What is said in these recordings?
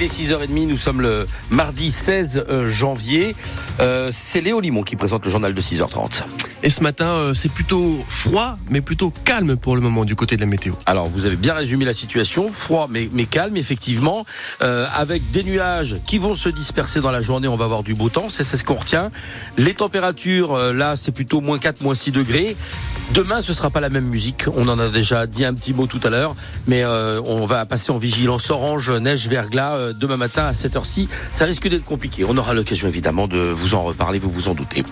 Il est 6h30, nous sommes le mardi 16 euh, janvier. Euh, c'est Léo Limon qui présente le journal de 6h30. Et ce matin, euh, c'est plutôt froid, mais plutôt calme pour le moment du côté de la météo. Alors, vous avez bien résumé la situation. Froid, mais, mais calme, effectivement. Euh, avec des nuages qui vont se disperser dans la journée, on va avoir du beau temps. C'est ce qu'on retient. Les températures, là, c'est plutôt moins 4, moins 6 degrés. Demain, ce sera pas la même musique. On en a déjà dit un petit mot tout à l'heure, mais euh, on va passer en vigilance orange, neige, verglas euh, demain matin à cette heure-ci. Ça risque d'être compliqué. On aura l'occasion évidemment de vous en reparler, vous vous en doutez.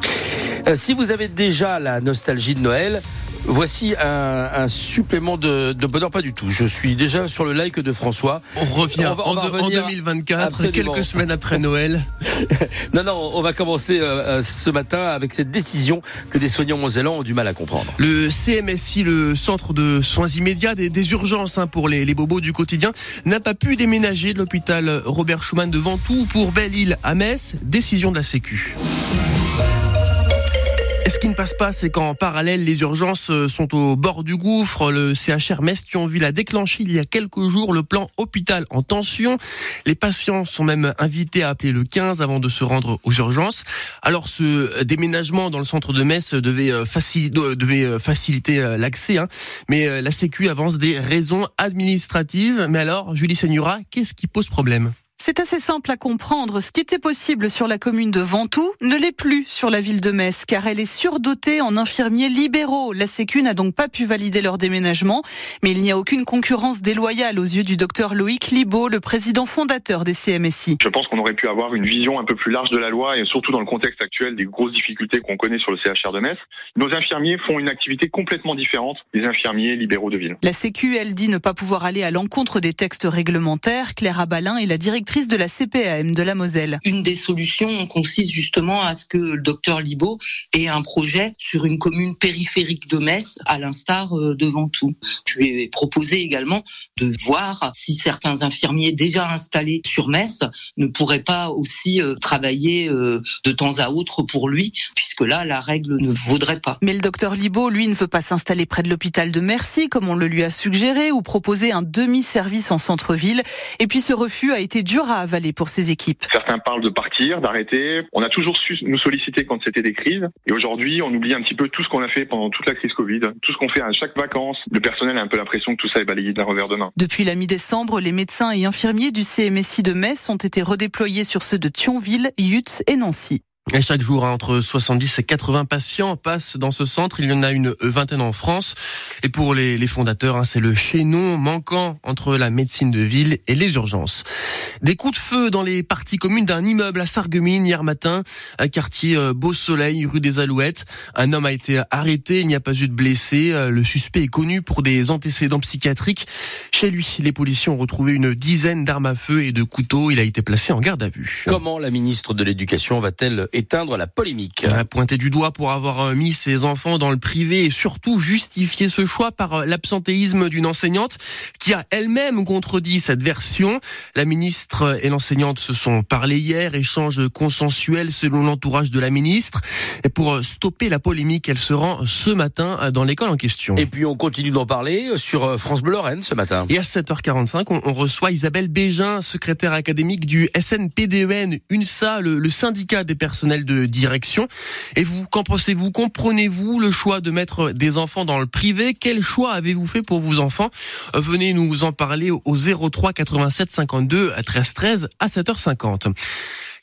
Euh, si vous avez déjà la nostalgie de Noël, voici un, un supplément de, de, bonheur. Pas du tout. Je suis déjà sur le like de François. On revient on va, on en, va en, 2024, absolument. quelques semaines après Noël. non, non, on va commencer euh, ce matin avec cette décision que des soignants mosellans ont du mal à comprendre. Le CMSI, le centre de soins immédiats des, des urgences hein, pour les, les, bobos du quotidien, n'a pas pu déménager de l'hôpital Robert Schumann de Ventoux pour Belle-Île à Metz. Décision de la Sécu. Ce qui ne passe pas, c'est qu'en parallèle, les urgences sont au bord du gouffre. Le CHR Metz-Thionville a déclenché il y a quelques jours le plan hôpital en tension. Les patients sont même invités à appeler le 15 avant de se rendre aux urgences. Alors ce déménagement dans le centre de Metz devait, faciliter, devait faciliter l'accès, hein. mais la Sécu avance des raisons administratives. Mais alors, Julie Seigneura, qu'est-ce qui pose problème? C'est assez simple à comprendre. Ce qui était possible sur la commune de Ventoux ne l'est plus sur la ville de Metz, car elle est surdotée en infirmiers libéraux. La Sécu n'a donc pas pu valider leur déménagement, mais il n'y a aucune concurrence déloyale aux yeux du docteur Loïc Libaud, le président fondateur des CMSI. Je pense qu'on aurait pu avoir une vision un peu plus large de la loi, et surtout dans le contexte actuel des grosses difficultés qu'on connaît sur le CHR de Metz. Nos infirmiers font une activité complètement différente des infirmiers libéraux de ville. La Sécu, elle dit ne pas pouvoir aller à l'encontre des textes réglementaires. Claire Abalin est la directrice de la CPAM de la Moselle. Une des solutions consiste justement à ce que le docteur Libaud ait un projet sur une commune périphérique de Metz, à l'instar de Ventoux. Je lui ai proposé également de voir si certains infirmiers déjà installés sur Metz ne pourraient pas aussi travailler de temps à autre pour lui, puisque là, la règle ne vaudrait pas. Mais le docteur Libaud, lui, ne veut pas s'installer près de l'hôpital de Mercy, comme on le lui a suggéré, ou proposer un demi-service en centre-ville. Et puis ce refus a été dur à avaler pour ces équipes. Certains parlent de partir, d'arrêter. On a toujours su nous solliciter quand c'était des crises. Et aujourd'hui, on oublie un petit peu tout ce qu'on a fait pendant toute la crise Covid, tout ce qu'on fait à chaque vacances. Le personnel a un peu l'impression que tout ça est balayé d'un revers de main. Depuis la mi-décembre, les médecins et infirmiers du CMSI de Metz ont été redéployés sur ceux de Thionville, Yutz et Nancy. Et chaque jour, entre 70 et 80 patients passent dans ce centre. Il y en a une vingtaine en France. Et pour les, fondateurs, hein, c'est le chaînon manquant entre la médecine de ville et les urgences. Des coups de feu dans les parties communes d'un immeuble à Sarreguemines hier matin, un quartier Beau Soleil, rue des Alouettes. Un homme a été arrêté, il n'y a pas eu de blessés. Le suspect est connu pour des antécédents psychiatriques. Chez lui, les policiers ont retrouvé une dizaine d'armes à feu et de couteaux. Il a été placé en garde à vue. Comment la ministre de l'Éducation va-t-elle éteindre la polémique. Pointé du doigt pour avoir mis ses enfants dans le privé et surtout justifier ce choix par l'absentéisme d'une enseignante qui a elle-même contredit cette version. La ministre et l'enseignante se sont parlé hier, échange consensuel selon l'entourage de la ministre. Et pour stopper la polémique, elle se rend ce matin dans l'école en question. Et puis on continue d'en parler sur France Bleu Lorraine ce matin. Et à 7h45, on, reçoit Isabelle Bégin, secrétaire académique du SNPDEN, UNSA, le, syndicat des de direction. Et vous, qu'en pensez-vous? Comprenez-vous le choix de mettre des enfants dans le privé? Quel choix avez-vous fait pour vos enfants? Venez nous en parler au 03 87 52 13 13 à 7h50.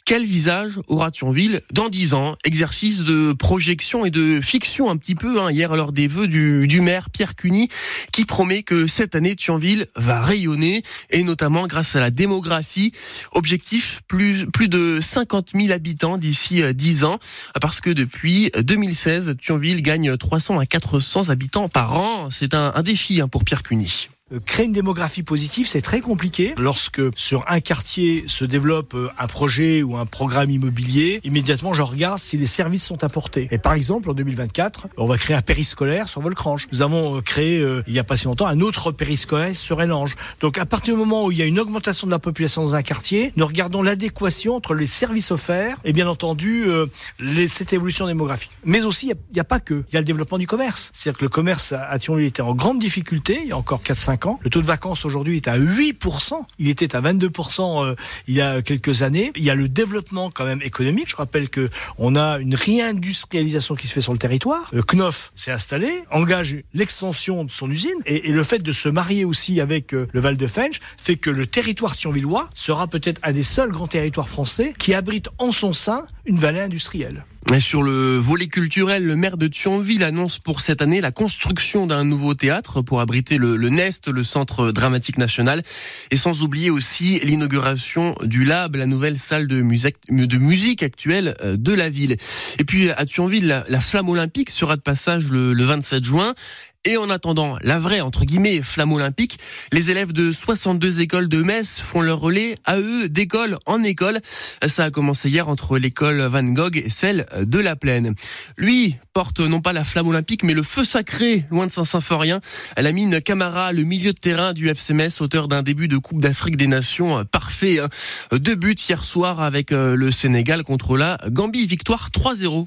Quel visage aura Thionville dans dix ans? Exercice de projection et de fiction un petit peu, hein, hier lors des vœux du, maire Pierre Cuny, qui promet que cette année Thionville va rayonner, et notamment grâce à la démographie. Objectif, plus, plus de 50 000 habitants d'ici 10 ans, parce que depuis 2016, Thionville gagne 300 à 400 habitants par an. C'est un, un défi hein, pour Pierre Cuny. Créer une démographie positive, c'est très compliqué. Lorsque sur un quartier se développe un projet ou un programme immobilier, immédiatement je regarde si les services sont apportés. Et par exemple, en 2024, on va créer un périscolaire sur Volcrange. Nous avons créé, euh, il n'y a pas si longtemps, un autre périscolaire sur Elange. Donc à partir du moment où il y a une augmentation de la population dans un quartier, nous regardons l'adéquation entre les services offerts et bien entendu euh, les, cette évolution démographique. Mais aussi, il n'y a, pas que. Il y a le développement du commerce. C'est-à-dire que le commerce à Thionville était en grande difficulté il y a encore 4-5 5 ans. Le taux de vacances aujourd'hui est à 8%. Il était à 22% euh, il y a quelques années. Il y a le développement quand même économique. Je rappelle que on a une réindustrialisation qui se fait sur le territoire. Le Knof s'est installé, engage l'extension de son usine et, le fait de se marier aussi avec euh, le Val de Fench fait que le territoire thionvillois sera peut-être un des seuls grands territoires français qui abrite en son sein une vallée industrielle. Sur le volet culturel, le maire de Thionville annonce pour cette année la construction d'un nouveau théâtre pour abriter le, Nest, le Centre dramatique national, et sans oublier aussi l'inauguration du Lab, la nouvelle salle de musique, actuelle euh, de la ville. Et puis à Thionville, la, la flamme olympique sera de passage le 27 juin. Et en attendant la vraie, entre guillemets, flamme olympique, les élèves de 62 écoles de Metz font leur relais à eux d'école en école. Ça a commencé hier entre l'école Van Gogh et celle de la Plaine. Lui porte non pas la flamme olympique, mais le feu sacré, loin de Saint-Symphorien. La mine Camara, le milieu de terrain du FC Metz, auteur d'un début de Coupe d'Afrique des Nations parfait. Deux buts hier soir avec le Sénégal contre la Gambie. Victoire 3-0.